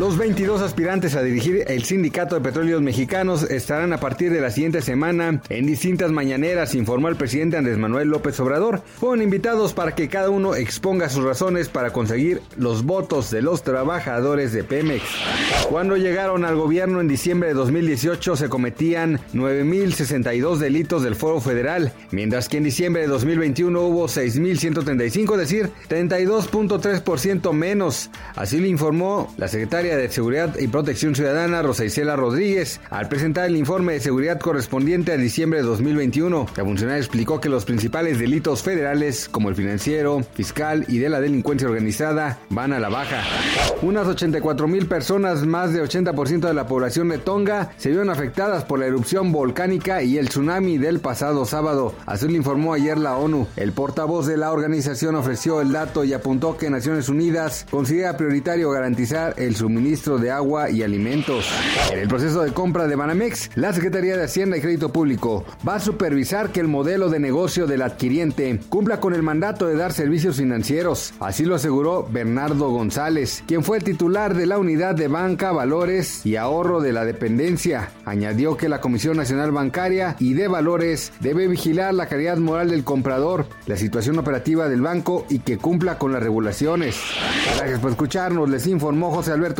Los 22 aspirantes a dirigir el Sindicato de Petróleos Mexicanos estarán a partir de la siguiente semana en distintas mañaneras, informó el presidente Andrés Manuel López Obrador. Fueron invitados para que cada uno exponga sus razones para conseguir los votos de los trabajadores de Pemex. Cuando llegaron al gobierno en diciembre de 2018 se cometían 9.062 delitos del Foro Federal, mientras que en diciembre de 2021 hubo 6.135, es decir, 32.3% menos. Así lo informó la secretaria de Seguridad y Protección Ciudadana, Rosa Isela Rodríguez, al presentar el informe de seguridad correspondiente a diciembre de 2021. La funcionaria explicó que los principales delitos federales, como el financiero, fiscal y de la delincuencia organizada, van a la baja. Unas 84 mil personas, más de 80% de la población de Tonga, se vieron afectadas por la erupción volcánica y el tsunami del pasado sábado. Así lo informó ayer la ONU. El portavoz de la organización ofreció el dato y apuntó que Naciones Unidas considera prioritario garantizar el suministro suministro de agua y alimentos. En el proceso de compra de Banamex, la Secretaría de Hacienda y Crédito Público va a supervisar que el modelo de negocio del adquiriente cumpla con el mandato de dar servicios financieros. Así lo aseguró Bernardo González, quien fue el titular de la unidad de banca, valores y ahorro de la dependencia. Añadió que la Comisión Nacional Bancaria y de Valores debe vigilar la calidad moral del comprador, la situación operativa del banco y que cumpla con las regulaciones. Gracias por escucharnos, les informó José Alberto